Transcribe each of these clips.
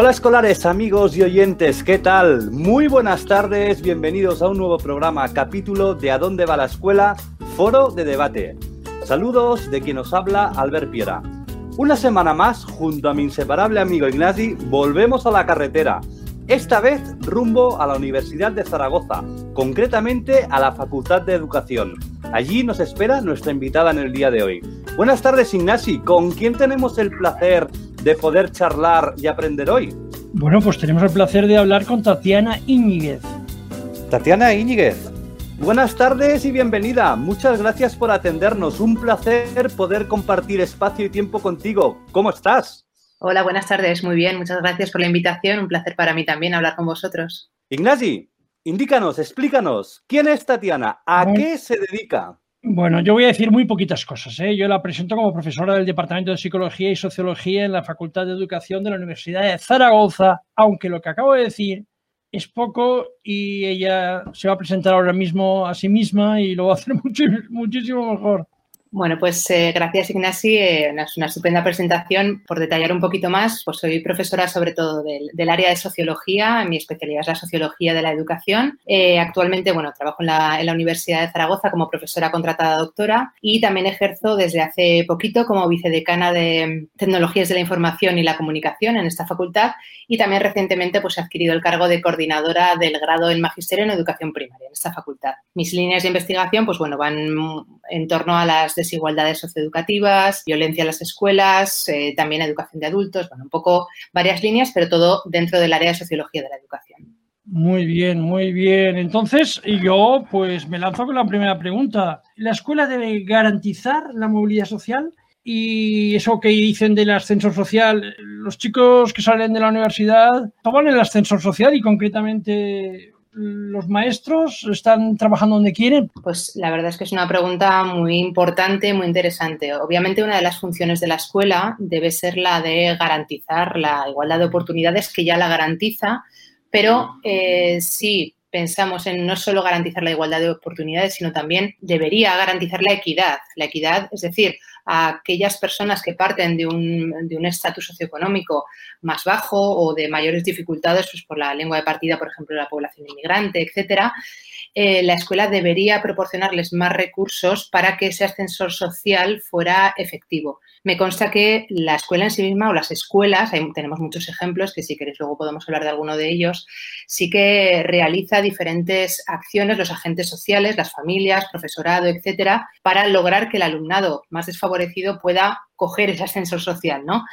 Hola escolares, amigos y oyentes, ¿qué tal? Muy buenas tardes, bienvenidos a un nuevo programa, capítulo de ¿A dónde va la escuela? Foro de debate. Saludos de quien nos habla, Albert Piera. Una semana más, junto a mi inseparable amigo Ignasi, volvemos a la carretera. Esta vez rumbo a la Universidad de Zaragoza, concretamente a la Facultad de Educación. Allí nos espera nuestra invitada en el día de hoy. Buenas tardes, Ignasi. ¿Con quién tenemos el placer de poder charlar y aprender hoy? Bueno, pues tenemos el placer de hablar con Tatiana Íñiguez. Tatiana Íñiguez, buenas tardes y bienvenida. Muchas gracias por atendernos. Un placer poder compartir espacio y tiempo contigo. ¿Cómo estás? Hola, buenas tardes. Muy bien, muchas gracias por la invitación. Un placer para mí también hablar con vosotros. Ignasi, indícanos, explícanos, ¿quién es Tatiana? ¿A qué se dedica? Bueno, yo voy a decir muy poquitas cosas. ¿eh? Yo la presento como profesora del Departamento de Psicología y Sociología en la Facultad de Educación de la Universidad de Zaragoza, aunque lo que acabo de decir es poco y ella se va a presentar ahora mismo a sí misma y lo va a hacer muchísimo mejor. Bueno, pues eh, gracias Ignasi, eh, una, estupenda presentación. Por detallar un poquito más, pues soy profesora sobre todo del, área de sociología, mi especialidad es la sociología de la educación. Eh, actualmente, bueno, trabajo en la, en la, Universidad de Zaragoza como profesora contratada doctora y también ejerzo desde hace poquito como vicedecana de tecnologías de la información y la comunicación en esta facultad y también recientemente pues he adquirido el cargo de coordinadora del grado en magisterio en educación primaria en esta facultad. Mis líneas de investigación, pues bueno, van en torno a las desigualdades socioeducativas, violencia en las escuelas, eh, también educación de adultos, bueno, un poco varias líneas, pero todo dentro del área de sociología de la educación. Muy bien, muy bien. Entonces, yo pues me lanzo con la primera pregunta. ¿La escuela debe garantizar la movilidad social? Y eso que dicen del ascensor social, los chicos que salen de la universidad toman el ascensor social y concretamente los maestros están trabajando donde quieren? Pues la verdad es que es una pregunta muy importante, muy interesante. Obviamente una de las funciones de la escuela debe ser la de garantizar la igualdad de oportunidades, que ya la garantiza, pero eh, sí pensamos en no solo garantizar la igualdad de oportunidades, sino también debería garantizar la equidad. La equidad, es decir, a aquellas personas que parten de un estatus socioeconómico más bajo o de mayores dificultades pues, por la lengua de partida, por ejemplo, la población inmigrante, etcétera, eh, la escuela debería proporcionarles más recursos para que ese ascensor social fuera efectivo. Me consta que la escuela en sí misma o las escuelas, hay, tenemos muchos ejemplos que si queréis luego podemos hablar de alguno de ellos, sí que realiza diferentes acciones los agentes sociales, las familias, profesorado, etcétera, para lograr que el alumnado más desfavorecido pueda coger ese ascensor social, ¿no?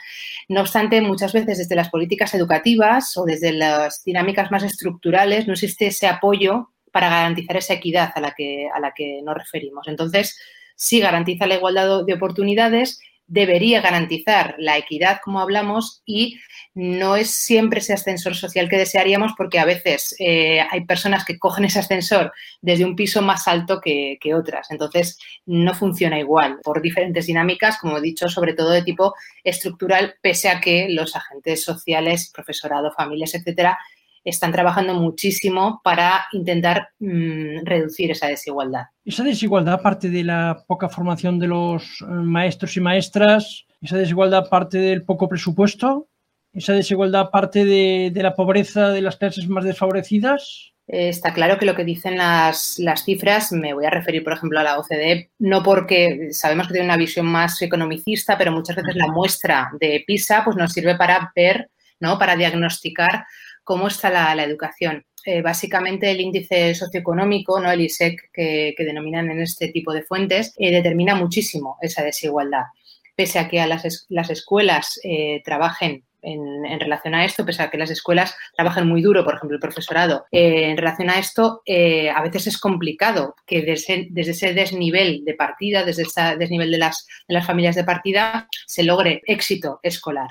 No obstante, muchas veces desde las políticas educativas o desde las dinámicas más estructurales no existe ese apoyo para garantizar esa equidad a la que, a la que nos referimos. Entonces, sí garantiza la igualdad de oportunidades, debería garantizar la equidad, como hablamos, y no es siempre ese ascensor social que desearíamos porque a veces eh, hay personas que cogen ese ascensor desde un piso más alto que, que, otras. Entonces, no funciona igual por diferentes dinámicas, como he dicho, sobre todo de tipo estructural, pese a que los agentes sociales, profesorado, familias, etcétera, están trabajando muchísimo para intentar mmm, reducir esa desigualdad. Esa desigualdad parte de la poca formación de los eh, maestros y maestras, esa desigualdad parte del poco presupuesto, esa desigualdad parte de, de la pobreza de las clases más desfavorecidas. Eh, está claro que lo que dicen las, las, cifras, me voy a referir, por ejemplo, a la OCDE, no porque sabemos que tiene una visión más economicista, pero muchas veces la muestra de PISA pues, nos sirve para ver, ¿no? para diagnosticar cómo está la, educación. Eh, básicamente el índice socioeconómico, ¿no? el ISEC que, denominan en este tipo de fuentes, eh, determina muchísimo esa desigualdad. Pese a que las, es, las escuelas eh, trabajen en, relación a esto, pese a que las escuelas trabajan muy duro, por ejemplo, el profesorado, en relación a esto, a veces es complicado que desde, ese desnivel de partida, desde ese desnivel de las familias de partida, se logre éxito escolar.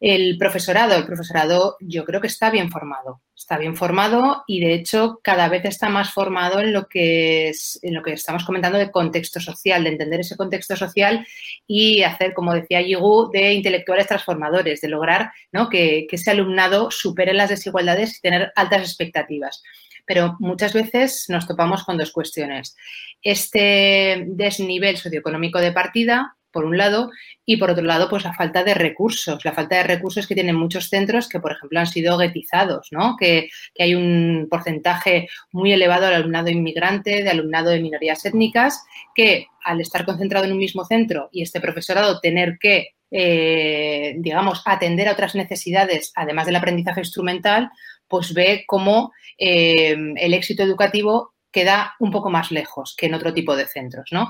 El profesorado, el profesorado yo creo que está bien formado, está bien formado y de hecho cada vez está más formado en lo que es, en lo que estamos comentando de contexto social, de entender ese contexto social y hacer, como decía Yigu, de intelectuales transformadores, de lograr ¿no? que, que ese alumnado supere las desigualdades y tener altas expectativas pero muchas veces nos topamos con dos cuestiones. Este desnivel socioeconómico de partida por un lado, y por otro lado, pues la falta de recursos, la falta de recursos que tienen muchos centros que, por ejemplo, han sido guetizados, ¿no? Que, que hay un porcentaje muy elevado de alumnado inmigrante, de alumnado de minorías étnicas, que al estar concentrado en un mismo centro y este profesorado tener que eh, digamos, atender a otras necesidades, además del aprendizaje instrumental, pues ve cómo eh, el éxito educativo queda un poco más lejos que en otro tipo de centros, ¿no?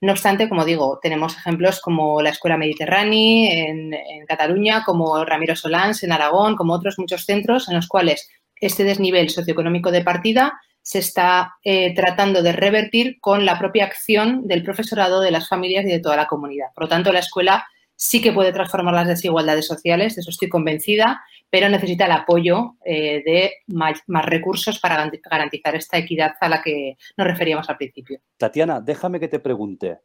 No obstante, como digo, tenemos ejemplos como la Escuela Mediterránea en, Cataluña, como Ramiro Solans en Aragón, como otros muchos centros en los cuales este desnivel socioeconómico de partida se está eh, tratando de revertir con la propia acción del profesorado, de las familias y de toda la comunidad. Por lo tanto, la escuela sí que puede transformar las desigualdades sociales, de eso estoy convencida, pero necesita el apoyo eh, de más, recursos para garantizar esta equidad a la que nos referíamos al principio. Tatiana, déjame que te pregunte.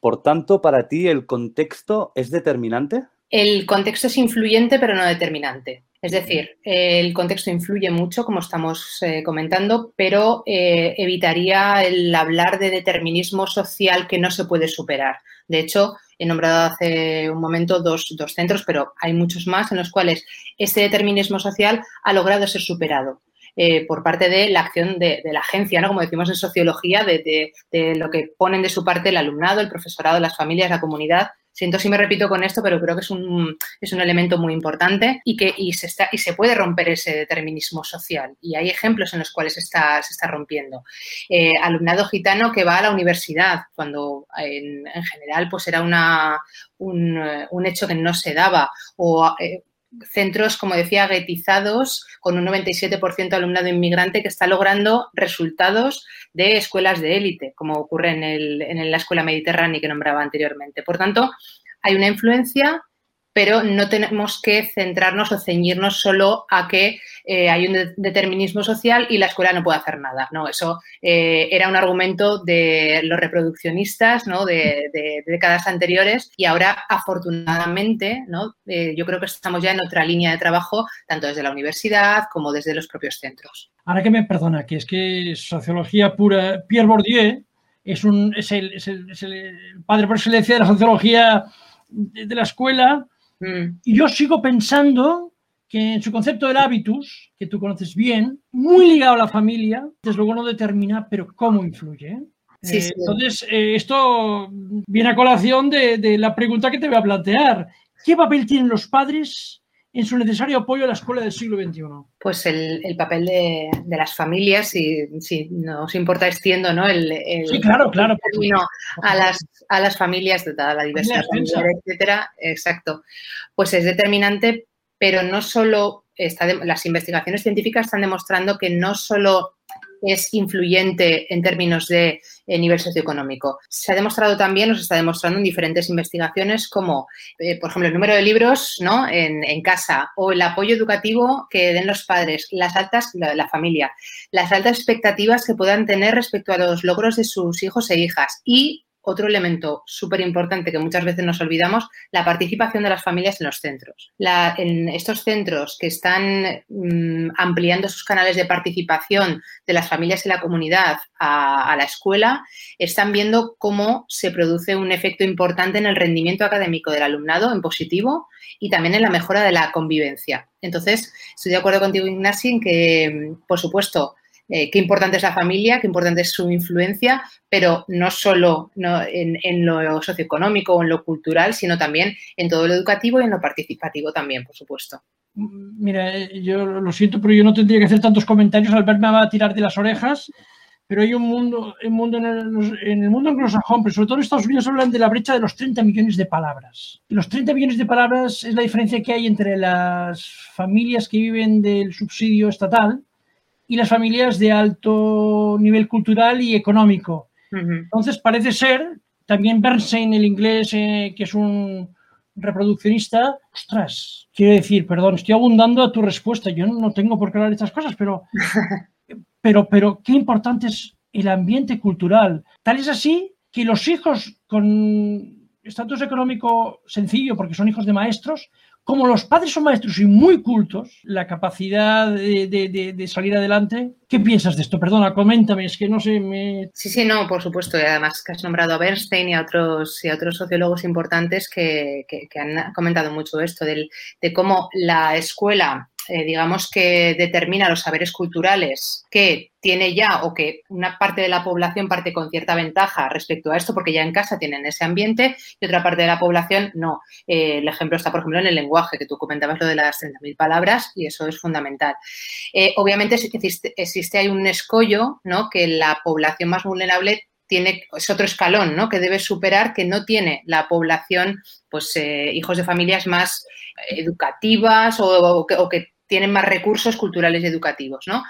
Por tanto, para ti el contexto es determinante? El contexto es influyente, pero no determinante. Es decir, el contexto influye mucho, como estamos eh, comentando, pero eh, evitaría el hablar de determinismo social que no se puede superar. De hecho, he nombrado hace un momento dos, centros, pero hay muchos más en los cuales este determinismo social ha logrado ser superado. Eh, por parte de la acción de, la agencia, ¿no? como decimos en sociología, de, lo que ponen de su parte el alumnado, el profesorado, las familias, la comunidad Siento si me repito con esto, pero creo que es un, es un elemento muy importante y que y se, está, y se puede romper ese determinismo social. Y hay ejemplos en los cuales está, se está rompiendo. Eh, alumnado gitano que va a la universidad, cuando en, general pues era una, un, un, hecho que no se daba. O eh, centros, como decía, guetizados, con un 97% de alumnado inmigrante que está logrando resultados de escuelas de élite, como ocurre en, el, en la escuela mediterránea que nombraba anteriormente. Por tanto, hay una influencia pero no tenemos que centrarnos o ceñirnos solo a que eh, hay un determinismo social y la escuela no puede hacer nada. No, eso eh, era un argumento de los reproduccionistas ¿no? de, décadas anteriores y ahora, afortunadamente, ¿no? Eh, yo creo que estamos ya en otra línea de trabajo, tanto desde la universidad como desde los propios centros. Ahora que me perdona, que es que sociología pura, Pierre Bourdieu es, un, es, el, es el padre por excelencia de la sociología de la escuela Mm. Y yo sigo pensando que en su concepto del hábitus, que tú conoces bien, muy ligado a la familia, desde luego no determina, pero cómo influye. Eh, entonces, eh, esto viene a colación de, la pregunta que te voy a plantear. ¿Qué papel tienen los padres en su necesario apoyo a la escuela del siglo XXI? Pues el, papel de, las familias, y si nos importa extiendo, ¿no? El, sí, claro, claro. a, las, a las familias de toda la diversidad, etcétera, exacto. Pues es determinante, pero no solo está las investigaciones científicas están demostrando que no solo es influyente en términos de eh, nivel socioeconómico. Se ha demostrado también, nos está demostrando en diferentes investigaciones, como, eh, por ejemplo, el número de libros ¿no? en, casa o el apoyo educativo que den los padres, las altas, la, familia, las altas expectativas que puedan tener respecto a los logros de sus hijos e hijas y otro elemento súper importante que muchas veces nos olvidamos, la participación de las familias en los centros. en estos centros que están mm, ampliando sus canales de participación de las familias y la comunidad a, la escuela, están viendo cómo se produce un efecto importante en el rendimiento académico del alumnado en positivo y también en la mejora de la convivencia. Entonces, estoy de acuerdo contigo, Ignacio, en que, por supuesto, eh, qué importante es la familia, qué importante es su influencia, pero no solo en, lo socioeconómico o en lo cultural, sino también en todo lo educativo y en lo participativo también, por supuesto. Mira, eh, yo lo siento, pero yo no tendría que hacer tantos comentarios, Albert me va a tirar de las orejas, pero hay un mundo, un mundo en, el, en el mundo anglosajón, pero sobre todo en Estados Unidos hablan de la brecha de los 30 millones de palabras. los 30 millones de palabras es la diferencia que hay entre las familias que viven del subsidio estatal, y las familias de alto nivel cultural y económico. Entonces, parece ser, también Bernstein, el inglés, eh, que es un reproduccionista, ostras, quiero decir, perdón, estoy abundando a tu respuesta, yo no tengo por qué hablar de estas cosas, pero, pero, pero qué importante es el ambiente cultural. Tal es así que los hijos con estatus económico sencillo, porque son hijos de maestros, como los padres son maestros y muy cultos, la capacidad de, salir adelante. ¿Qué piensas de esto? Perdona, coméntame, es que no sé. Me... Sí, sí, no, por supuesto. Y además que has nombrado a Bernstein y a otros, y a otros sociólogos importantes que, han comentado mucho esto, de cómo la escuela eh, digamos que determina los saberes culturales que tiene ya o que una parte de la población parte con cierta ventaja respecto a esto porque ya en casa tienen ese ambiente y otra parte de la población no. Eh, el ejemplo está, por ejemplo, en el lenguaje, que tú comentabas lo de las 30.000 palabras y eso es fundamental. Eh, obviamente existe, existe hay un escollo, ¿no? Que la población más vulnerable es otro escalón ¿no? que debe superar que no tiene la población, pues hijos de familias más educativas o, o que tienen más recursos culturales y educativos, ¿no?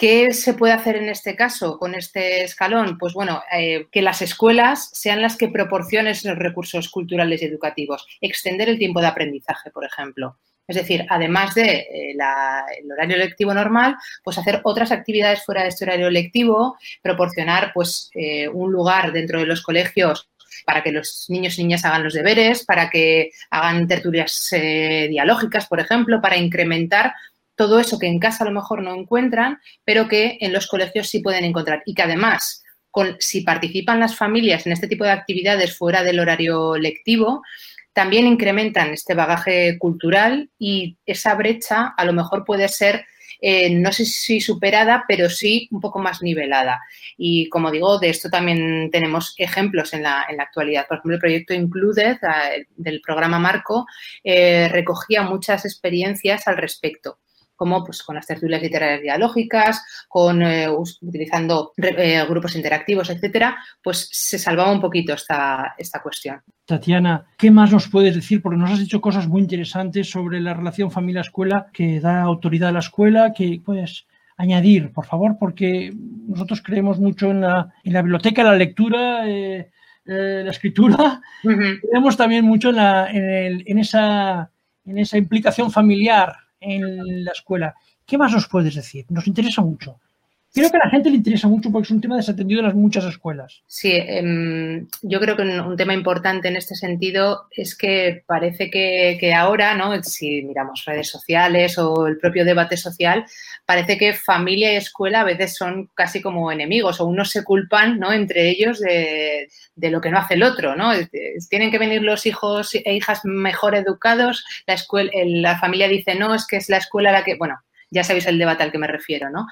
¿Qué se puede hacer en este caso con este escalón? Pues bueno, eh, que las escuelas sean las que proporcionen esos recursos culturales y educativos. Extender el tiempo de aprendizaje, por ejemplo. Es decir, además del de, eh, horario lectivo normal, pues hacer otras actividades fuera de este horario lectivo, proporcionar pues eh, un lugar dentro de los colegios para que los niños y niñas hagan los deberes, para que hagan tertulias eh, dialógicas, por ejemplo, para incrementar todo eso que en casa a lo mejor no encuentran, pero que en los colegios sí pueden encontrar. Y que además, con, si participan las familias en este tipo de actividades fuera del horario lectivo, también incrementan este bagaje cultural y esa brecha a lo mejor puede ser eh, no sé si superada, pero sí un poco más nivelada. Y como digo, de esto también tenemos ejemplos en la, en la actualidad. Por ejemplo, el proyecto Included eh, del programa Marco eh, recogía muchas experiencias al respecto como pues, con las tertulias literarias dialógicas, con, eh, utilizando eh, grupos interactivos, etcétera, pues se salvaba un poquito esta, esta cuestión. Tatiana, ¿qué más nos puedes decir? Porque nos has dicho cosas muy interesantes sobre la relación familia-escuela que da autoridad a la escuela, que puedes añadir, por favor, porque nosotros creemos mucho en la, en la biblioteca, la lectura, eh, la escritura, creemos también mucho en, la, en, el, en, esa, en esa implicación familiar en la escuela. ¿Qué más nos puedes decir? Nos interesa mucho. Creo que a la gente le interesa mucho porque es un tema desatendido en las muchas escuelas. Sí, em, yo creo que un tema importante en este sentido es que parece que, ahora, ¿no? si miramos redes sociales o el propio debate social, parece que familia y escuela a veces son casi como enemigos o unos se culpan ¿no? entre ellos de, lo que no hace el otro. ¿no? Tienen que venir los hijos e hijas mejor educados, la, escuela, la familia dice, no, es que es la escuela la que, bueno, ya sabéis el debate al que me refiero, ¿no?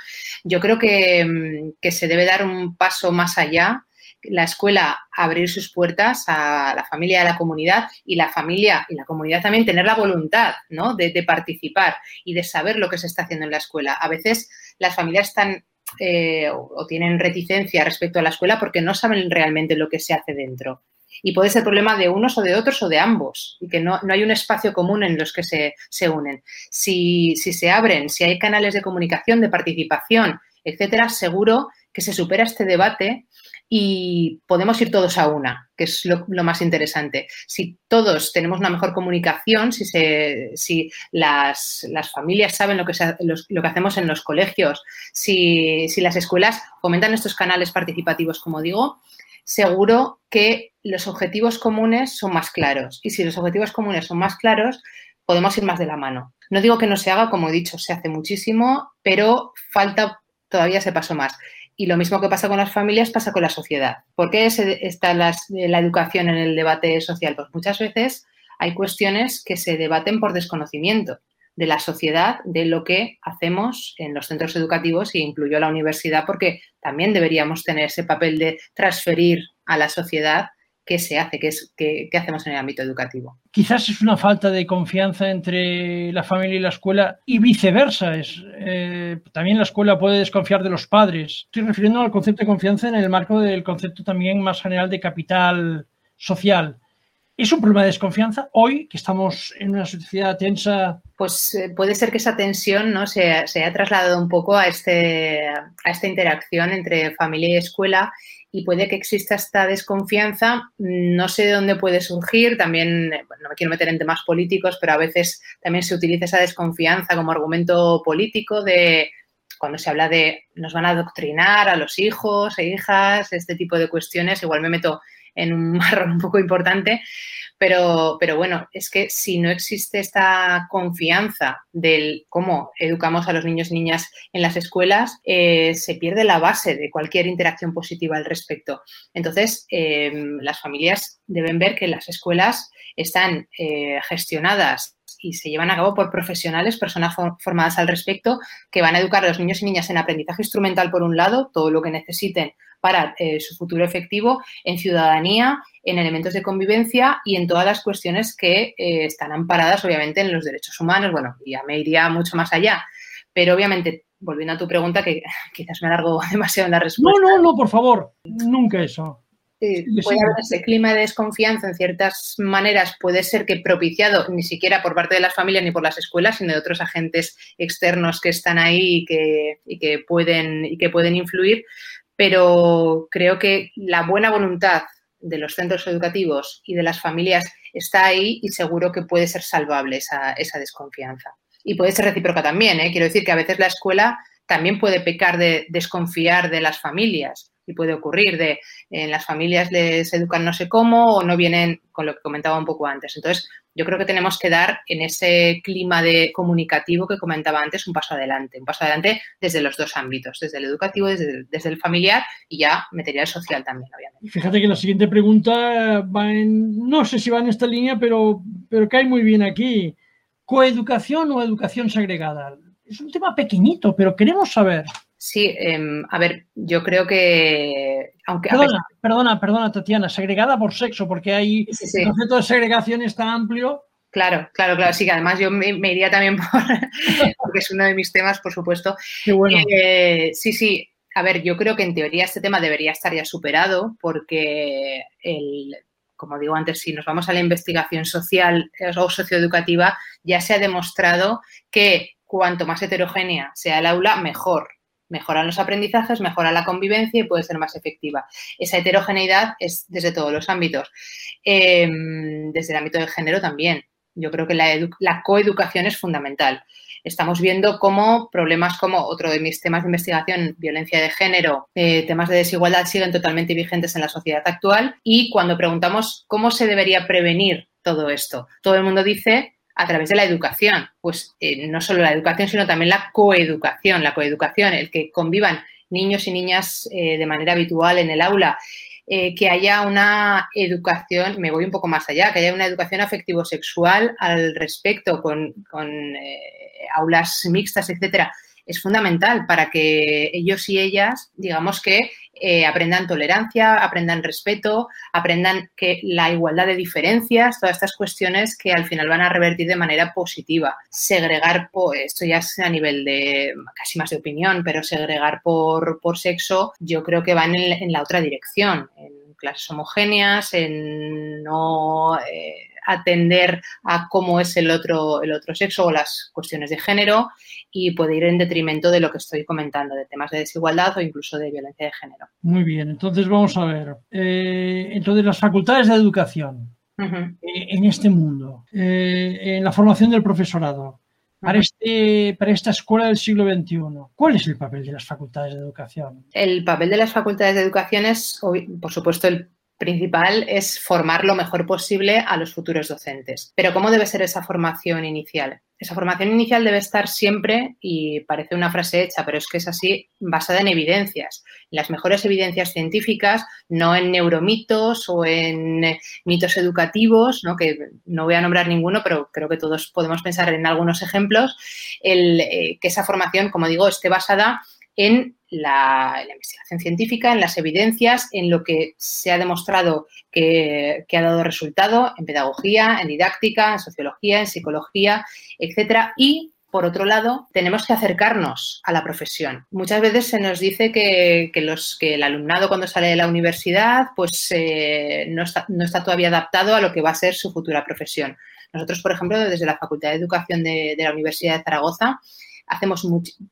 Yo creo mm, que, se debe dar un paso más allá la escuela abrir sus puertas a la familia a la comunidad y la familia y la comunidad también tener la voluntad ¿no? de, participar y de saber lo que se está haciendo en la escuela. A veces las familias están eh, o tienen reticencia respecto a la escuela porque no saben realmente lo que se hace dentro y puede ser problema de unos o de otros o de ambos y que no, hay un espacio común en los que se, unen. Si, se abren, si hay canales de comunicación, de participación, etcétera, seguro que se supera este debate y podemos ir todos a una, que es lo, más interesante. Si todos tenemos una mejor comunicación, si, se, si las, familias saben lo que, lo que hacemos en los colegios, si, si las escuelas fomentan estos canales participativos, como digo, seguro que los objetivos comunes son más claros. Y si los objetivos comunes son más claros, podemos ir más de la mano. No digo que no se haga, como he dicho, se hace muchísimo, pero falta todavía ese paso más. Y lo mismo que pasa con las familias pasa con la sociedad. ¿Por qué está la educación en el debate social? Pues muchas veces hay cuestiones que se debaten por desconocimiento de la sociedad, de lo que hacemos en los centros educativos y incluyó la universidad porque también deberíamos tener ese papel de transferir a la sociedad qué se hace, qué, es, qué, hacemos en el ámbito educativo. Quizás es una falta de confianza entre la familia y la escuela y viceversa. Es, eh, también la escuela puede desconfiar de los padres. Estoy refiriendo al concepto de confianza en el marco del concepto también más general de capital social. ¿Es un problema de desconfianza hoy que estamos en una sociedad tensa? Pues eh, puede ser que esa tensión ¿no? se, haya trasladado un poco a, este, a esta interacción entre familia y escuela y puede que exista esta desconfianza. No sé de dónde puede surgir, también no me quiero meter en temas políticos, pero a veces también se utiliza esa desconfianza como argumento político de cuando se habla de nos van a adoctrinar a los hijos e hijas, este tipo de cuestiones, igual me meto en un marrón un poco importante, pero, pero bueno, es que si no existe esta confianza del cómo educamos a los niños y niñas en las escuelas, eh, se pierde la base de cualquier interacción positiva al respecto. Entonces, eh, las familias deben ver que las escuelas están eh, gestionadas y se llevan a cabo por profesionales, personas formadas al respecto, que van a educar a los niños y niñas en aprendizaje instrumental, por un lado, todo lo que necesiten para eh, su futuro efectivo, en ciudadanía, en elementos de convivencia y en todas las cuestiones que eh, están amparadas, obviamente, en los derechos humanos. Bueno, ya me iría mucho más allá, pero obviamente volviendo a tu pregunta, que quizás me alargo demasiado en la respuesta. No, no, no, por favor, nunca eso. Sí, puede haber ese clima de desconfianza en ciertas maneras, puede ser que propiciado ni siquiera por parte de las familias ni por las escuelas, sino de otros agentes externos que están ahí y que, y que, pueden, y que pueden influir, pero creo que la buena voluntad de los centros educativos y de las familias está ahí y seguro que puede ser salvable esa, desconfianza. Y puede ser recíproca también, ¿eh? quiero decir que a veces la escuela también puede pecar de desconfiar de las familias y puede ocurrir de en las familias les educan no sé cómo o no vienen con lo que comentaba un poco antes. Entonces, yo creo que tenemos que dar en ese clima de comunicativo que comentaba antes un paso adelante, un paso adelante desde los dos ámbitos, desde el educativo, desde, desde el familiar y ya material social también, obviamente. Fíjate que la siguiente pregunta va en, no sé si va en esta línea, pero, pero cae muy bien aquí. ¿Coeducación o educación segregada? Es un tema pequeñito, pero queremos saber. Sí, eh, a ver, yo creo que. Aunque, perdona, perdona, perdona, Tatiana, segregada por sexo, porque hay Sí, sí. el concepto de segregación es tan amplio. Claro, claro, claro. Sí, que además yo me, me iría también por. porque es uno de mis temas, por supuesto. Qué bueno. Eh, sí, sí. A ver, yo creo que en teoría este tema debería estar ya superado porque el, como digo antes, si nos vamos a la investigación social eh, o socioeducativa, ya se ha demostrado que cuanto más heterogénea sea el aula, mejor. Mejoran los aprendizajes, mejora la convivencia y puede ser más efectiva. Esa heterogeneidad es desde todos los ámbitos. Eh, desde el ámbito del género también. Yo creo que la, la coeducación es fundamental. Estamos viendo cómo problemas como otro de mis temas de investigación, violencia de género, eh, temas de desigualdad siguen totalmente vigentes en la sociedad actual y cuando preguntamos cómo se debería prevenir todo esto, todo el mundo dice a través de la educación. Pues eh, no solo la educación, sino también la coeducación. La coeducación, el que convivan niños y niñas eh, de manera habitual en el aula, eh, que haya una educación, me voy un poco más allá, que haya una educación afectivo-sexual al respecto con, con aulas mixtas, etcétera, es fundamental para que ellos y ellas, digamos que eh, aprendan tolerancia, aprendan respeto, aprendan que la igualdad de diferencias, todas estas cuestiones que al final van a revertir de manera positiva. Segregar, pues, esto ya es a nivel de casi más de opinión, pero segregar por, por sexo yo creo que van en, en la otra dirección, en clases homogéneas, en no eh, atender a cómo es el otro, el otro sexo o las cuestiones de género y puede ir en detrimento de lo que estoy comentando, de temas de desigualdad o incluso de violencia de género. Muy bien, entonces vamos a ver. Eh, entonces, las facultades de educación Uh -huh. eh, en este mundo, eh, en la formación del profesorado, para, este, para esta escuela del siglo XXI, ¿cuál es el papel de las facultades de educación? El papel de las facultades de educación es, por supuesto, el principal es formar lo mejor posible a los futuros docentes. Pero ¿cómo debe ser esa formación inicial? Esa formación inicial debe estar siempre, y parece una frase hecha, pero es que es así, basada en evidencias, en las mejores evidencias científicas, no en neuromitos o en mitos educativos, ¿no? que no voy a nombrar ninguno, pero creo que todos podemos pensar en algunos ejemplos, el, eh, que esa formación, como digo, esté basada en la, investigación científica, en las evidencias, en lo que se ha demostrado que, ha dado resultado en pedagogía, en didáctica, en sociología, en psicología, etcétera. Y por otro lado, tenemos que acercarnos a la profesión. Muchas veces se nos dice que, los, que el alumnado cuando sale de la universidad pues eh, no, está, no está todavía adaptado a lo que va a ser su futura profesión. Nosotros, por ejemplo, desde la Facultad de Educación de la Universidad de Zaragoza, hacemos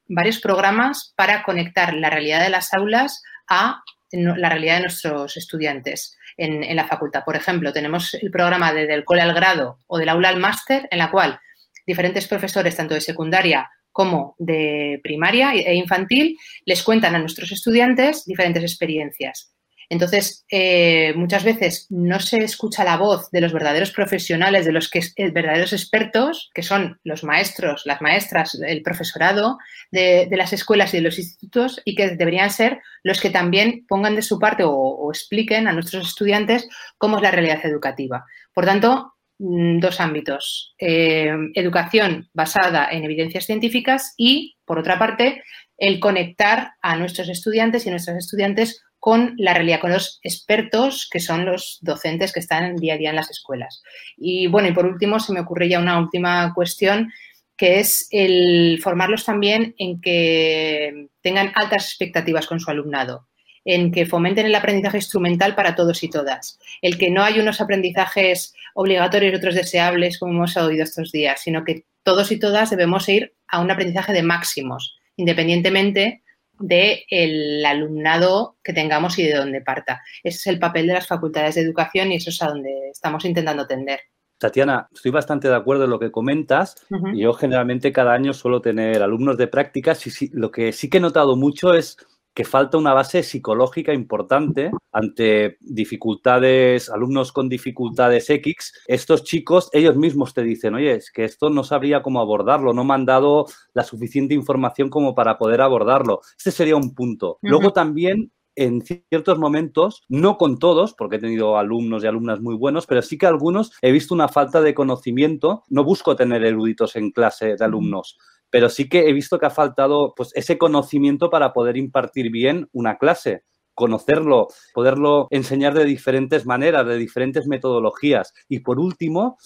varios programas para conectar la realidad de las aulas a la realidad de nuestros estudiantes en, la facultad. Por ejemplo, tenemos el programa de del cole al grado o del aula al máster, en la cual diferentes profesores, tanto de secundaria como de primaria e infantil, les cuentan a nuestros estudiantes diferentes experiencias. Entonces, eh, muchas veces no se escucha la voz de los verdaderos profesionales, de los que, eh, verdaderos expertos, que son los maestros, las maestras, el profesorado de, las escuelas y de los institutos, y que deberían ser los que también pongan de su parte o, expliquen a nuestros estudiantes cómo es la realidad educativa. Por tanto, mm, dos ámbitos. Eh, educación basada en evidencias científicas y, por otra parte, el conectar a nuestros estudiantes y nuestras estudiantes con la realidad, con los expertos que son los docentes que están día a día en las escuelas. Y bueno, y por último, se me ocurre ya una última cuestión que es el formarlos también en que tengan altas expectativas con su alumnado, en que fomenten el aprendizaje instrumental para todos y todas, el que no hay unos aprendizajes obligatorios y otros deseables, como hemos oído estos días, sino que todos y todas debemos ir a un aprendizaje de máximos, independientemente del alumnado que tengamos y de dónde parta. Ese es el papel de las facultades de educación y eso es a donde estamos intentando tender. Tatiana, estoy bastante de acuerdo en lo que comentas. Yo generalmente cada año suelo tener alumnos de prácticas y lo que sí que he notado mucho es que falta una base psicológica importante ante dificultades, alumnos con dificultades X. Estos chicos, ellos mismos te dicen, oye, es que esto no sabría cómo abordarlo, no me han dado la suficiente información como para poder abordarlo. Este sería un punto. Luego también en ciertos momentos, no con todos, porque he tenido alumnos y alumnas muy buenos, pero sí que algunos he visto una falta de conocimiento. No busco tener eruditos en clase de alumnos, pero sí que he visto que ha faltado pues, ese conocimiento para poder impartir bien una clase conocerlo, poderlo enseñar de diferentes maneras, de diferentes metodologías. Y por último,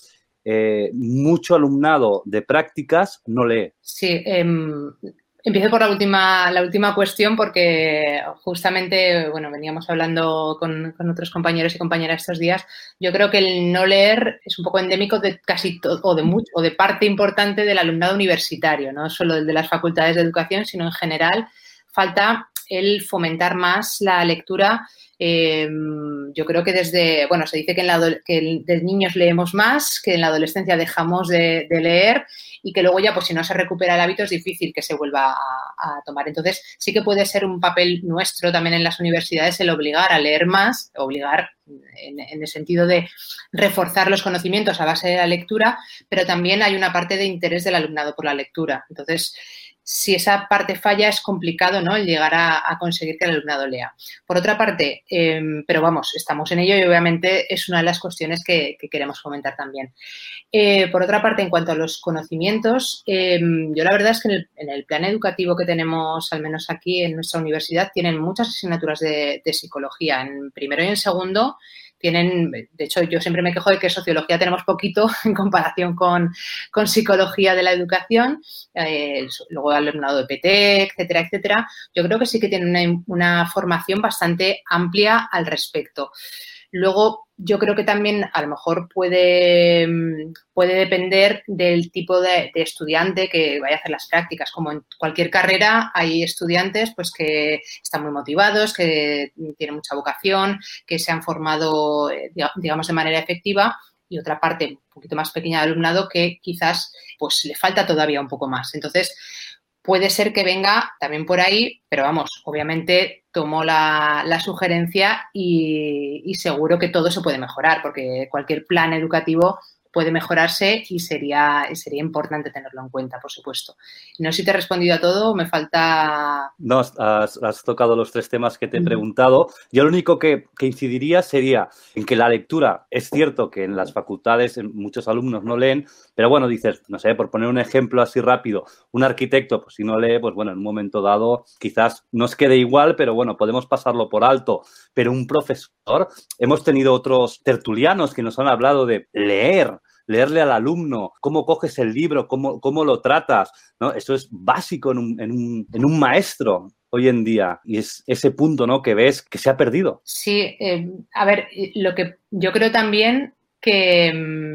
eh, mucho alumnado de prácticas no lee. Sí, em, Empiezo por la última, la última cuestión porque justamente, bueno, veníamos hablando con, otros compañeros y compañeras estos días. Yo creo que el no leer es un poco endémico de casi todo, o de mucho, o de parte importante del alumnado universitario, no solo del de las facultades de educación, sino en general. Falta el fomentar más la lectura Em, yo creo que desde, bueno, se dice que, en la, que niños leemos más, que en la adolescencia dejamos de, leer y que luego ya, pues si no se recupera el hábito, es difícil que se vuelva a, tomar. Entonces, sí que puede ser un papel nuestro también en las universidades el obligar a leer más, obligar en, en el sentido de reforzar los conocimientos a base de la lectura, pero también hay una parte de interés del alumnado por la lectura. Entonces, si esa parte falla es complicado ¿no? el llegar a, conseguir que el alumnado lea. Por otra parte, em, pero vamos, estamos en ello y obviamente es una de las cuestiones que, queremos comentar también. Eh, por otra parte, en cuanto a los conocimientos, em, yo la verdad es que en el, plan educativo que tenemos, al menos aquí en nuestra universidad, tienen muchas asignaturas de, de psicología. En primero y en segundo tienen, de hecho, yo siempre me quejo de que sociología tenemos poquito en comparación con, psicología de la educación, eh, luego alumnado de PT, etcétera, etcétera. Yo creo que sí que tienen una formación bastante amplia al respecto. Luego, yo creo que también a lo mejor puede, mm, puede depender del tipo de, estudiante que vaya a hacer las prácticas. Como en cualquier carrera, hay estudiantes pues, que están muy motivados, que tienen mucha vocación, que se han formado, eh, digamos, de manera efectiva y otra parte un poquito más pequeña del alumnado que quizás pues le falta todavía un poco más. Entonces, puede ser que venga también por ahí, pero vamos, obviamente tomo la, sugerencia y, y, seguro que todo se puede mejorar, porque cualquier plan educativo puede mejorarse y sería, sería importante tenerlo en cuenta, por supuesto. No sé si te he respondido a todo, me falta... No, has, tocado los tres temas que te he preguntado. Yo lo único que, incidiría sería en que la lectura, es cierto que en las facultades muchos alumnos no leen, pero bueno, dices, no sé, por poner un ejemplo así rápido, un arquitecto, pues si no lee, pues bueno, en un momento dado quizás nos quede igual, pero bueno, podemos pasarlo por alto. Pero un profesor, hemos tenido otros tertulianos que nos han hablado de leer, leerle al alumno, cómo coges el libro, cómo, cómo lo tratas, ¿no? Eso es básico en un, en un, en un maestro hoy en día y es ese punto, ¿no? Que ves que se ha perdido. Sí, eh, a ver, lo que yo creo también que, mm,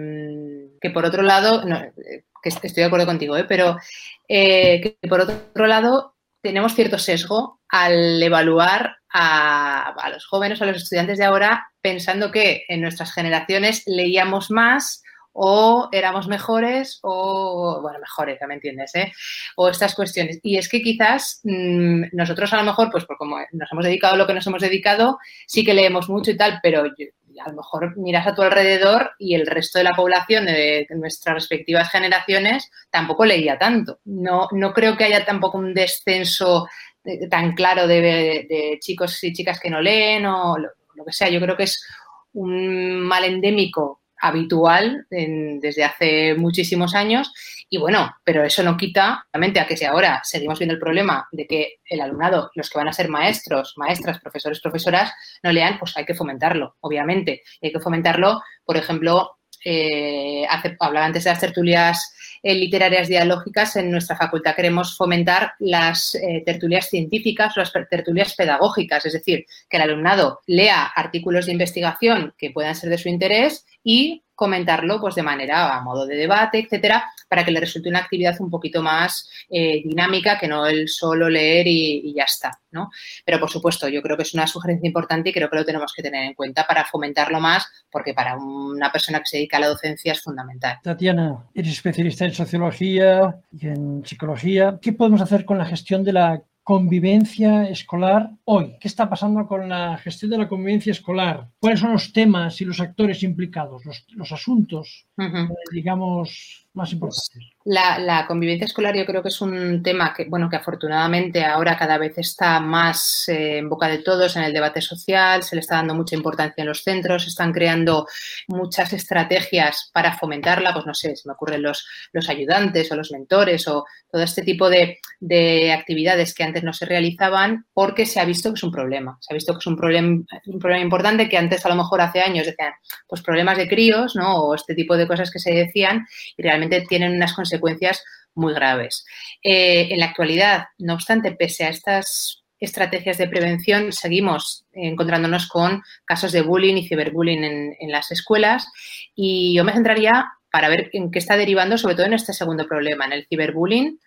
que por otro lado, que estoy de acuerdo contigo, ¿eh? pero eh, que por otro lado tenemos cierto sesgo al evaluar a, los jóvenes, a los estudiantes de ahora, pensando que en nuestras generaciones leíamos más o éramos mejores o, bueno, mejores, ya me entiendes, ¿eh? O estas cuestiones. Y es que quizás mm, nosotros a lo mejor, pues por como nos hemos dedicado a lo que nos hemos dedicado, sí que leemos mucho y tal, pero a lo mejor miras a tu alrededor y el resto de la población de, nuestras respectivas generaciones tampoco leía tanto. No, no creo que haya tampoco un descenso eh, tan claro de, chicos y chicas que no leen o lo que sea. Yo creo que es un mal endémico habitual desde hace muchísimos años. Y bueno, pero eso no quita, obviamente, a que si ahora seguimos viendo el problema de que el alumnado, los que van a ser maestros, maestras, profesores, profesoras, no lean, pues hay que fomentarlo, obviamente. hay que fomentarlo, por ejemplo, eh, hablaba antes de las tertulias eh, literarias dialógicas, en nuestra facultad queremos fomentar las eh, tertulias científicas las tertulias pedagógicas, es decir, que el alumnado lea artículos de investigación que puedan ser de su interés y comentarlo pues de manera a modo de debate, etcétera, para que le resulte una actividad un poquito más eh, dinámica que no el solo leer y, ya está, ¿no? Pero por supuesto, yo creo que es una sugerencia importante y creo que lo tenemos que tener en cuenta para fomentarlo más, porque para una persona que se dedica a la docencia es fundamental. Tatiana, eres especialista en sociología y en psicología. ¿Qué podemos hacer con la gestión de la convivencia escolar hoy? ¿Qué está pasando con la gestión de la convivencia escolar? ¿Cuáles son los temas y los actores implicados, los, asuntos, digamos, más importantes? La, convivencia escolar yo creo que es un tema que, bueno, que afortunadamente ahora cada vez está más eh, en boca de todos en el debate social, se le está dando mucha importancia en los centros, se están creando muchas estrategias para fomentarla, pues no sé, se me ocurren los, los ayudantes o los mentores o todo este tipo de, de, actividades que antes no se realizaban porque se ha visto que es un problema, se ha visto que es un problema, un problema importante que antes a lo mejor hace años decían, pues problemas de críos, ¿no? O este tipo de cosas que se decían y realmente tienen unas consecuencias consecuencias muy graves. Eh, en la actualidad, no obstante, pese a estas estrategias de prevención, seguimos encontrándonos con casos de bullying y ciberbullying en, las escuelas y yo me centraría para ver en qué está derivando, sobre todo en este segundo problema, en el ciberbullying.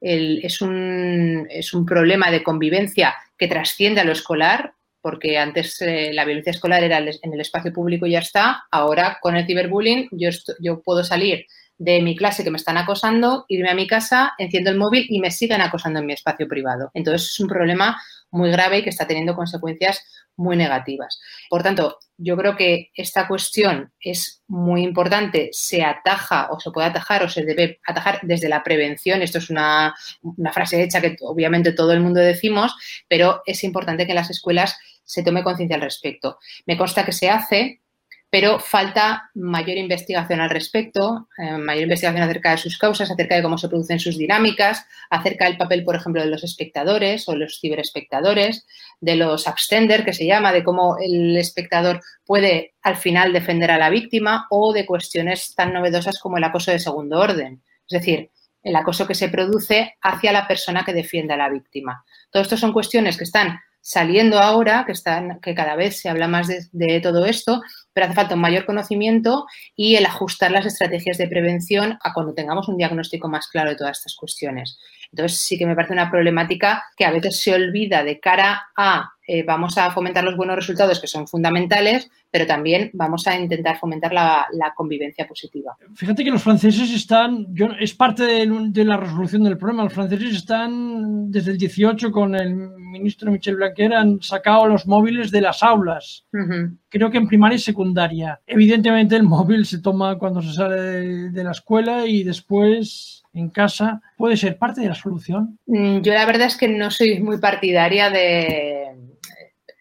es, un, es, un, problema de convivencia que trasciende a lo escolar, porque antes eh, la violencia escolar era en el espacio público y ya está. Ahora, con el ciberbullying, yo, yo puedo salir de mi clase que me están acosando, irme a mi casa, enciendo el móvil y me siguen acosando en mi espacio privado. Entonces es un problema muy grave y que está teniendo consecuencias muy negativas. Por tanto, yo creo que esta cuestión es muy importante, se ataja o se puede atajar o se debe atajar desde la prevención. Esto es una, una frase hecha que obviamente todo el mundo decimos, pero es importante que en las escuelas se tome conciencia al respecto. Me consta que se hace, pero falta mayor investigación al respecto, eh, mayor investigación acerca de sus causas, acerca de cómo se producen sus dinámicas, acerca del papel, por ejemplo, de los espectadores o los ciberespectadores, de los abstender, que se llama, de cómo el espectador puede al final defender a la víctima o de cuestiones tan novedosas como el acoso de segundo orden. Es decir, el acoso que se produce hacia la persona que defiende a la víctima. Todo esto son cuestiones que están saliendo ahora, que, están, que cada vez se habla más de, todo esto, pero hace falta un mayor conocimiento y el ajustar las estrategias de prevención a cuando tengamos un diagnóstico más claro de todas estas cuestiones. Entonces sí que me parece una problemática que a veces se olvida de cara a eh, vamos a fomentar los buenos resultados que son fundamentales, pero también vamos a intentar fomentar la, convivencia positiva. Fíjate que los franceses están, yo, es parte de, la resolución del problema, los franceses están desde el 18 con el ministro Michel Blanquer han sacado los móviles de las aulas. Creo que en primaria y secundaria. Evidentemente el móvil se toma cuando se sale de la escuela y después en casa puede ser parte de la solución? Mm, yo la verdad es que no soy muy partidaria de,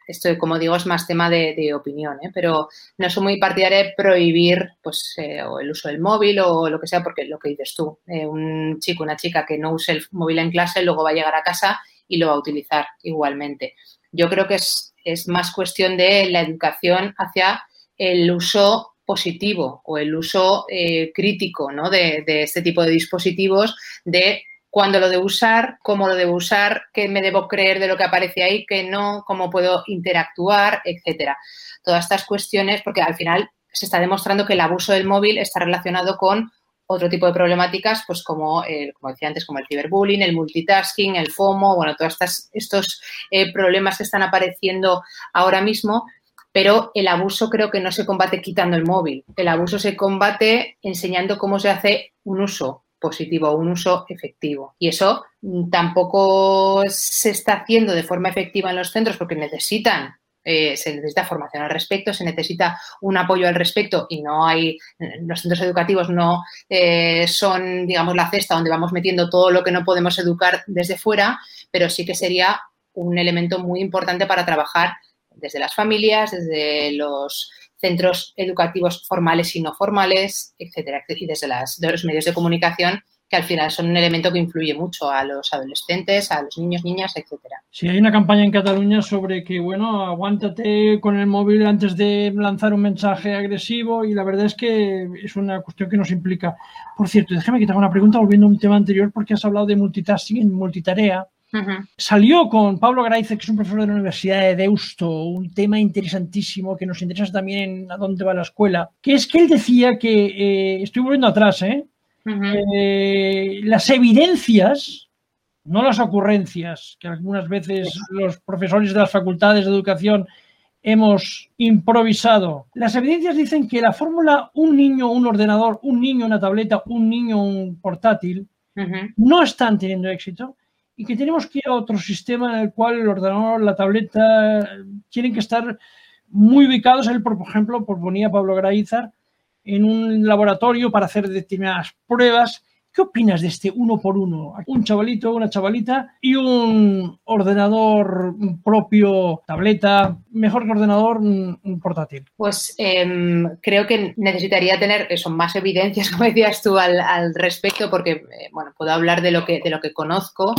esto, como digo, es más tema de, opinión, ¿eh? pero no soy muy partidaria de prohibir pues, eh, el uso del móvil o lo que sea, porque lo que dices tú, eh, un chico, una chica que no use el móvil en clase, luego va a llegar a casa y lo va a utilizar igualmente. Yo creo que es, es más cuestión de la educación hacia el uso positivo o el uso crítico ¿no? de, de este tipo de dispositivos, de cuándo lo debo usar, cómo lo debo usar, qué me debo creer de lo que aparece ahí, qué no, cómo puedo interactuar, etcétera. Todas estas cuestiones, porque al final se está demostrando que el abuso del móvil está relacionado con otro tipo de problemáticas, pues como, como decía antes, como el ciberbullying, el multitasking, el FOMO, bueno, todos estos eh, problemas que están apareciendo ahora mismo pero el abuso creo que no se combate quitando el móvil. El abuso se combate enseñando cómo se hace un uso positivo, un uso efectivo. Y eso tampoco se está haciendo de forma efectiva en los centros porque necesitan eh, se necesita formación al respecto, se necesita un apoyo al respecto y no hay, los centros educativos no eh, son, digamos, la cesta donde vamos metiendo todo lo que no podemos educar desde fuera, pero sí que sería un elemento muy importante para trabajar desde las familias, desde los centros educativos formales y no formales, etcétera, y desde los medios de comunicación que al final son un elemento que influye mucho a los adolescentes, a los niños, niñas, etcétera. Sí, hay una campaña en Cataluña sobre que, bueno, aguántate con el móvil antes de lanzar un mensaje agresivo y la verdad es que es una cuestión que nos implica. Por cierto, déjame que te haga una pregunta volviendo a un tema anterior porque has hablado de multitasking, multitarea. Salió con Pablo Graice, que es un profesor de la Universidad de Deusto, un tema interesantísimo que nos interesa también en a dónde va la escuela, que es que él decía que, eh, estoy volviendo atrás, ¿eh? Eh, las evidencias, no las ocurrencias, que algunas veces los profesores de las facultades de educación hemos improvisado. Las evidencias dicen que la fórmula un niño, un ordenador, un niño, una tableta, un niño, un portátil, no están teniendo éxito y que tenemos que ir a otro sistema en el cual el ordenador, la tableta, tienen que estar muy ubicados. Él, por ejemplo, proponía Pablo Graizar en un laboratorio para hacer determinadas pruebas. ¿Qué opinas de este uno por uno? Un chavalito, una chavalita y un ordenador propio, tableta, mejor que ordenador un portátil. Pues em, creo que necesitaría tener eso, más evidencias, como decías tú, al, respecto, porque eh, bueno, puedo hablar de lo que, de lo que conozco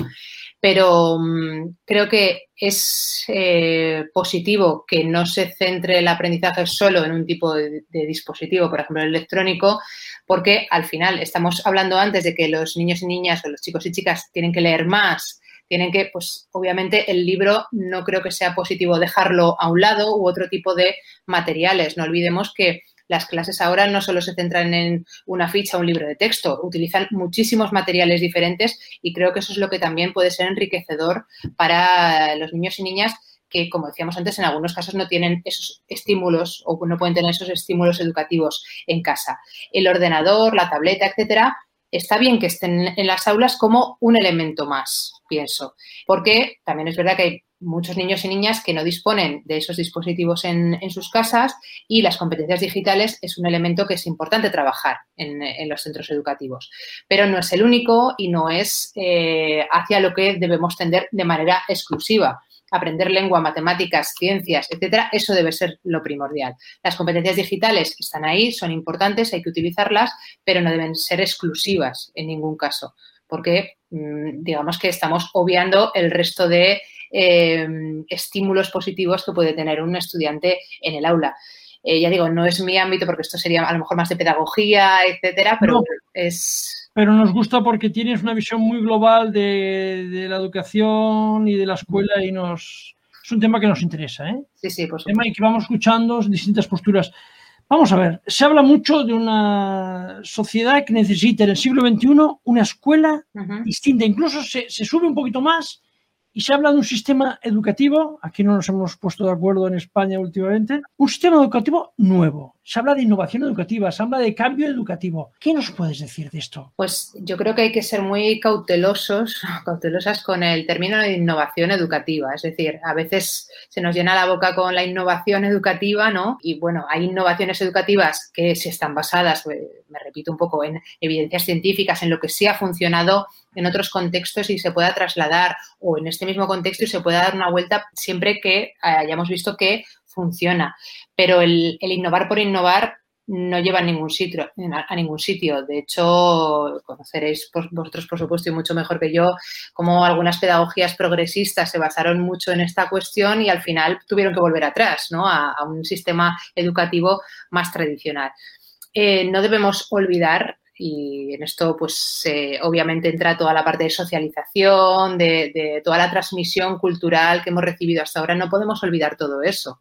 pero mm, creo que es eh, positivo que no se centre el aprendizaje solo en un tipo de, dispositivo, por ejemplo, el electrónico, porque al final estamos hablando antes de que los niños y niñas o los chicos y chicas tienen que leer más, tienen que, pues obviamente el libro no creo que sea positivo dejarlo a un lado u otro tipo de materiales. No olvidemos que las clases ahora no solo se centran en una ficha, un libro de texto, utilizan muchísimos materiales diferentes y creo que eso es lo que también puede ser enriquecedor para los niños y niñas que, como decíamos antes, en algunos casos no tienen esos estímulos o no pueden tener esos estímulos educativos en casa. El ordenador, la tableta, etcétera, está bien que estén en las aulas como un elemento más, pienso, porque también es verdad que hay muchos niños y niñas que no disponen de esos dispositivos en, sus casas y las competencias digitales es un elemento que es importante trabajar en, los centros educativos. Pero no es el único y no es eh, hacia lo que debemos tender de manera exclusiva. Aprender lengua, matemáticas, ciencias, etcétera, eso debe ser lo primordial. Las competencias digitales están ahí, son importantes, hay que utilizarlas, pero no deben ser exclusivas en ningún caso, porque mm, digamos que estamos obviando el resto de Em, estímulos positivos que puede tener un estudiante en el aula. Eh, ya digo, no es mi ámbito porque esto sería a lo mejor más de pedagogía, etcétera, pero es. Pero nos gusta porque tienes una visión muy global de, la educación y de la escuela y nos. Es un tema que nos interesa, ¿eh? Sí, sí, por tema y que vamos escuchando distintas posturas. Vamos a ver, se habla mucho de una sociedad que necesita en el siglo XXI una escuela distinta, incluso se, se, sube un poquito más y se habla de un sistema educativo, aquí no nos hemos puesto de acuerdo en España últimamente, un sistema educativo nuevo. Se habla de innovación educativa, se habla de cambio educativo. ¿Qué nos puedes decir de esto? Pues yo creo que hay que ser muy cautelosos, cautelosas con el término de innovación educativa. Es decir, a veces se nos llena la boca con la innovación educativa, ¿no? Y bueno, hay innovaciones educativas que se están basadas, eh, me repito un poco, en evidencias científicas, en lo que sí ha funcionado en otros contextos y se pueda trasladar o en este mismo contexto y se pueda dar una vuelta siempre que hayamos visto que funciona. Pero el, innovar por innovar no lleva a ningún sitio, a ningún sitio. De hecho, conoceréis vosotros, por supuesto, y mucho mejor que yo, cómo algunas pedagogías progresistas se basaron mucho en esta cuestión y al final tuvieron que volver atrás, ¿no? A, un sistema educativo más tradicional. Eh, no debemos olvidar y en esto pues obviamente entra toda la parte de socialización, de, toda la transmisión cultural que hemos recibido hasta ahora. No podemos olvidar todo eso.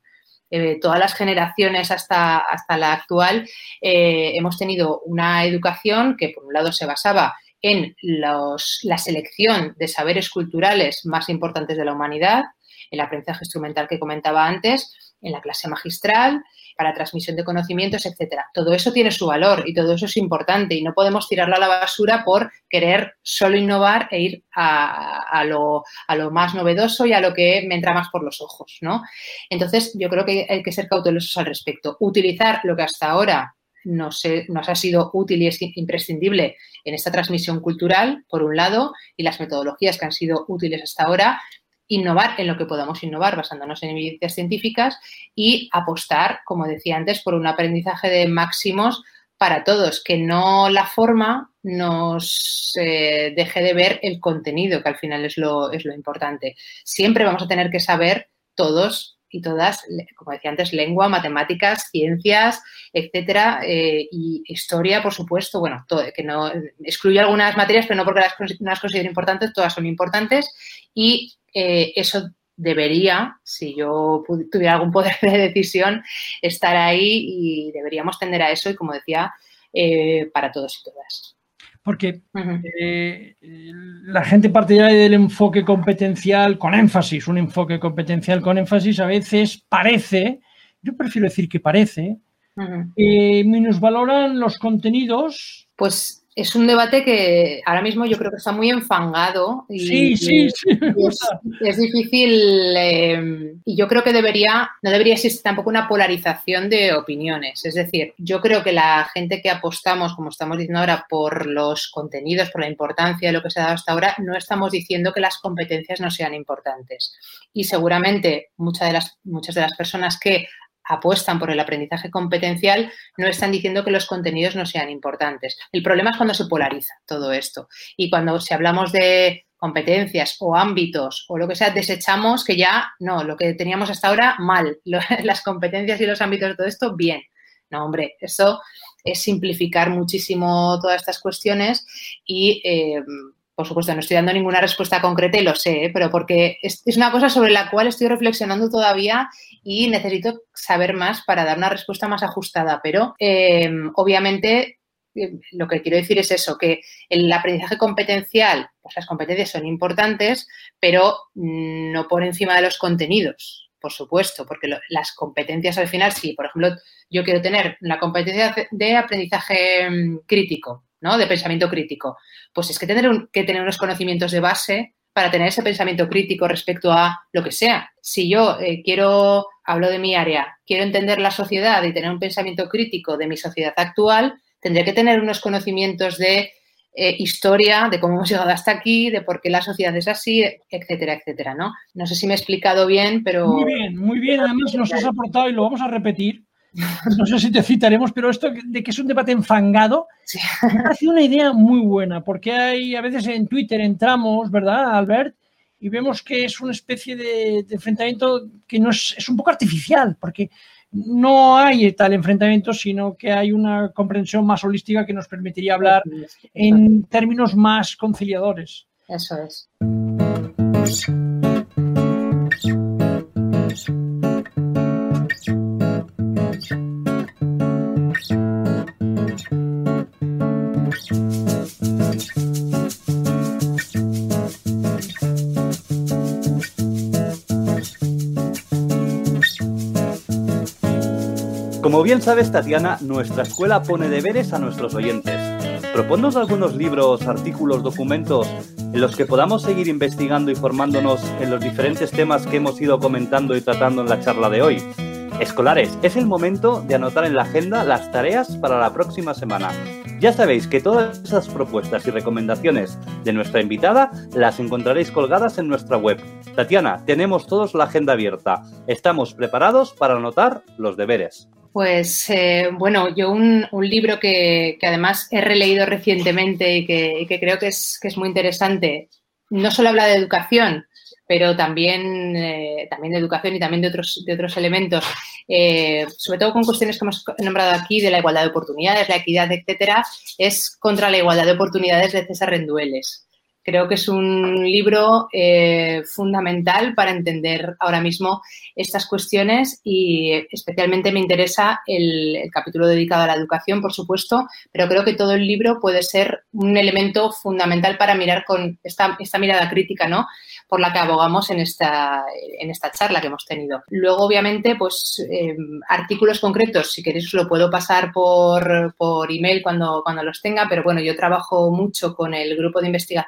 Eh, todas las generaciones hasta, hasta la actual eh, hemos tenido una educación que por un lado se basaba en los, la selección de saberes culturales más importantes de la humanidad, el aprendizaje instrumental que comentaba antes, en la clase magistral, para transmisión de conocimientos, etcétera. Todo eso tiene su valor y todo eso es importante y no podemos tirarlo a la basura por querer solo innovar e ir a, lo, más novedoso y a lo que me entra más por los ojos, ¿no? Entonces, yo creo que hay que ser cautelosos al respecto. Utilizar lo que hasta ahora nos, nos, ha sido útil y es imprescindible en esta transmisión cultural, por un lado, y las metodologías que han sido útiles hasta ahora, innovar en lo que podamos innovar basándonos en evidencias científicas y apostar, como decía antes, por un aprendizaje de máximos para todos, que no la forma nos eh, deje de ver el contenido, que al final es lo, es lo importante. Siempre vamos a tener que saber todos y todas, como decía antes, lengua, matemáticas, ciencias, etcétera, eh, y historia, por supuesto, bueno, todo, que no excluye algunas materias, pero no porque las, las considero importantes, todas son importantes, y eh, eso debería, si yo tuviera algún poder de decisión, estar ahí y deberíamos tender a eso y, como decía, eh, para todos y todas. Porque eh, la gente partidaria del enfoque competencial con énfasis, un enfoque competencial con énfasis, a veces parece, yo prefiero decir que parece, menos valoran los contenidos. Pues es un debate que ahora mismo yo creo que está muy enfangado. Y, sí, sí, sí. Es, difícil eh, y yo creo que debería, no debería existir tampoco una polarización de opiniones. Es decir, yo creo que la gente que apostamos, como estamos diciendo ahora, por los contenidos, por la importancia de lo que se ha dado hasta ahora, no estamos diciendo que las competencias no sean importantes. Y seguramente muchas de las, muchas de las personas que apuestan por el aprendizaje competencial no están diciendo que los contenidos no sean importantes. El problema es cuando se polariza todo esto. Y cuando si hablamos de competencias o ámbitos o lo que sea, desechamos que ya, no, lo que teníamos hasta ahora, mal. las competencias y los ámbitos de todo esto, bien. No, hombre, eso es simplificar muchísimo todas estas cuestiones y eh, por supuesto, no estoy dando ninguna respuesta concreta y lo sé, ¿eh? pero porque es, una cosa sobre la cual estoy reflexionando todavía y necesito saber más para dar una respuesta más ajustada. Pero eh, obviamente eh, lo que quiero decir es eso, que el aprendizaje competencial, pues las competencias son importantes, pero no por encima de los contenidos, por supuesto, porque las competencias al final, si por ejemplo yo quiero tener la competencia de aprendizaje mm, crítico, ¿no? De pensamiento crítico. Pues es que tener que tener unos conocimientos de base para tener ese pensamiento crítico respecto a lo que sea. Si yo eh, quiero, hablo de mi área, quiero entender la sociedad y tener un pensamiento crítico de mi sociedad actual, tendré que tener unos conocimientos de eh, historia, de cómo hemos llegado hasta aquí, de por qué la sociedad es así, etcétera, etcétera, ¿no? No sé si me he explicado bien, pero... Muy bien, muy bien. Además nos has aportado y lo vamos a repetir no sé si te citaremos, pero esto de que es un debate enfangado, me ha sido una idea muy buena, porque hay a veces en Twitter entramos, ¿verdad, Albert? Y vemos que es una especie de, enfrentamiento que no es, es un poco artificial, porque no hay tal enfrentamiento, sino que hay una comprensión más holística que nos permitiría hablar en términos más conciliadores. Eso es. Como bien sabes, Tatiana, nuestra escuela pone deberes a nuestros oyentes. Proponnos algunos libros, artículos, documentos en los que podamos seguir investigando y formándonos en los diferentes temas que hemos ido comentando y tratando en la charla de hoy. Escolares, es el momento de anotar en la agenda las tareas para la próxima semana. Ya sabéis que todas esas propuestas y recomendaciones de nuestra invitada las encontraréis colgadas en nuestra web. Tatiana, tenemos todos la agenda abierta. Estamos preparados para anotar los deberes. Pues eh, bueno, yo un, libro que, además he releído recientemente y que, creo que es, que es, muy interesante, no solo habla de educación, pero también, eh, también de educación y también de otros, de otros elementos, eh, sobre todo con cuestiones que hemos nombrado aquí de la igualdad de oportunidades, la equidad, etcétera, es contra la igualdad de oportunidades de César Rendueles. Creo que es un libro eh, fundamental para entender ahora mismo estas cuestiones y especialmente me interesa el, capítulo dedicado a la educación, por supuesto, pero creo que todo el libro puede ser un elemento fundamental para mirar con esta, esta mirada crítica, ¿no? Por la que abogamos en esta, en esta charla que hemos tenido. Luego, obviamente, pues em, artículos concretos, si queréis os lo puedo pasar por, por email cuando, cuando los tenga, pero bueno, yo trabajo mucho con el grupo de investigación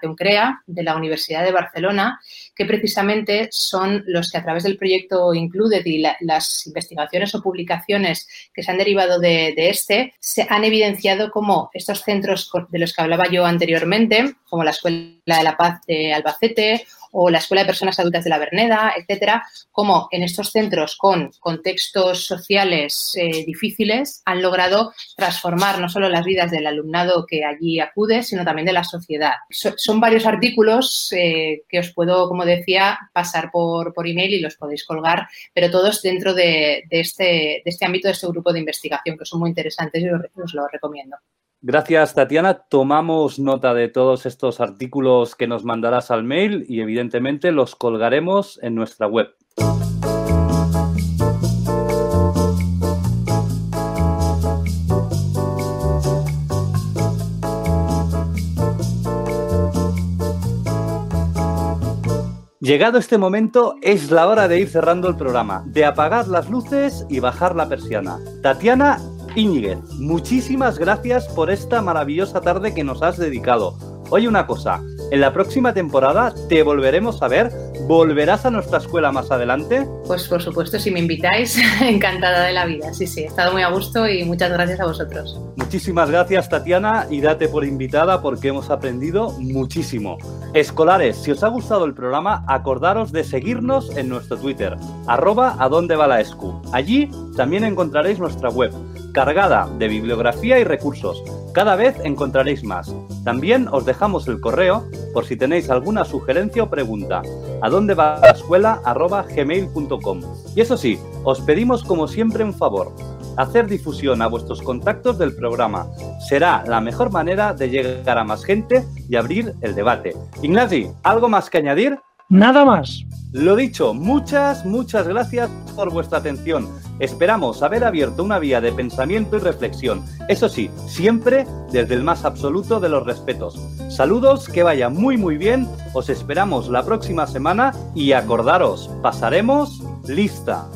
de la Universidad de Barcelona, que precisamente son los que a través del proyecto Included y las investigaciones o publicaciones que se han derivado de, de este, se han evidenciado como estos centros de los que hablaba yo anteriormente, como la Escuela de la Paz de Albacete o la Escuela de Personas Adultas de la Verneda, etcétera, como en estos centros con contextos sociales eh, difíciles han logrado transformar no solo las vidas del alumnado que allí acude, sino también de la sociedad. son varios artículos eh, que os puedo, como decía, pasar por, por email y los podéis colgar, pero todos dentro de, este, de este ámbito, de este grupo de investigación, que son muy interesantes y os lo recomiendo. Gracias, Tatiana. Tomamos nota de todos estos artículos que nos mandarás al mail y evidentemente los colgaremos en nuestra web. Llegado este momento, es la hora de ir cerrando el programa, de apagar las luces y bajar la persiana. Tatiana Íñiguez, muchísimas gracias por esta maravillosa tarde que nos has dedicado. Oye una cosa, en la próxima temporada te volveremos a ver. ¿Volverás a nuestra escuela más adelante? Pues por supuesto, si me invitáis, encantada de la vida. Sí, sí, he estado muy a gusto y muchas gracias a vosotros. Muchísimas gracias, Tatiana, y date por invitada porque hemos aprendido muchísimo. Escolares, si os ha gustado el programa, acordaros de seguirnos en nuestro Twitter, arroba a dónde va la escu. Allí también encontraréis nuestra web cargada de bibliografía y recursos. Cada vez encontraréis más. También os dejamos el correo por si tenéis alguna sugerencia o pregunta. ¿A dónde va la escuela? gmail.com. Y eso sí, os pedimos como siempre un favor. Hacer difusión a vuestros contactos del programa. Será la mejor manera de llegar a más gente y abrir el debate. Ignasi, ¿algo más que añadir? Nada más. Lo dicho, muchas, muchas gracias por vuestra atención. Esperamos haber abierto una vía de pensamiento y reflexión, eso sí, siempre desde el más absoluto de los respetos. Saludos, que vaya muy muy bien, os esperamos la próxima semana y acordaros, pasaremos lista.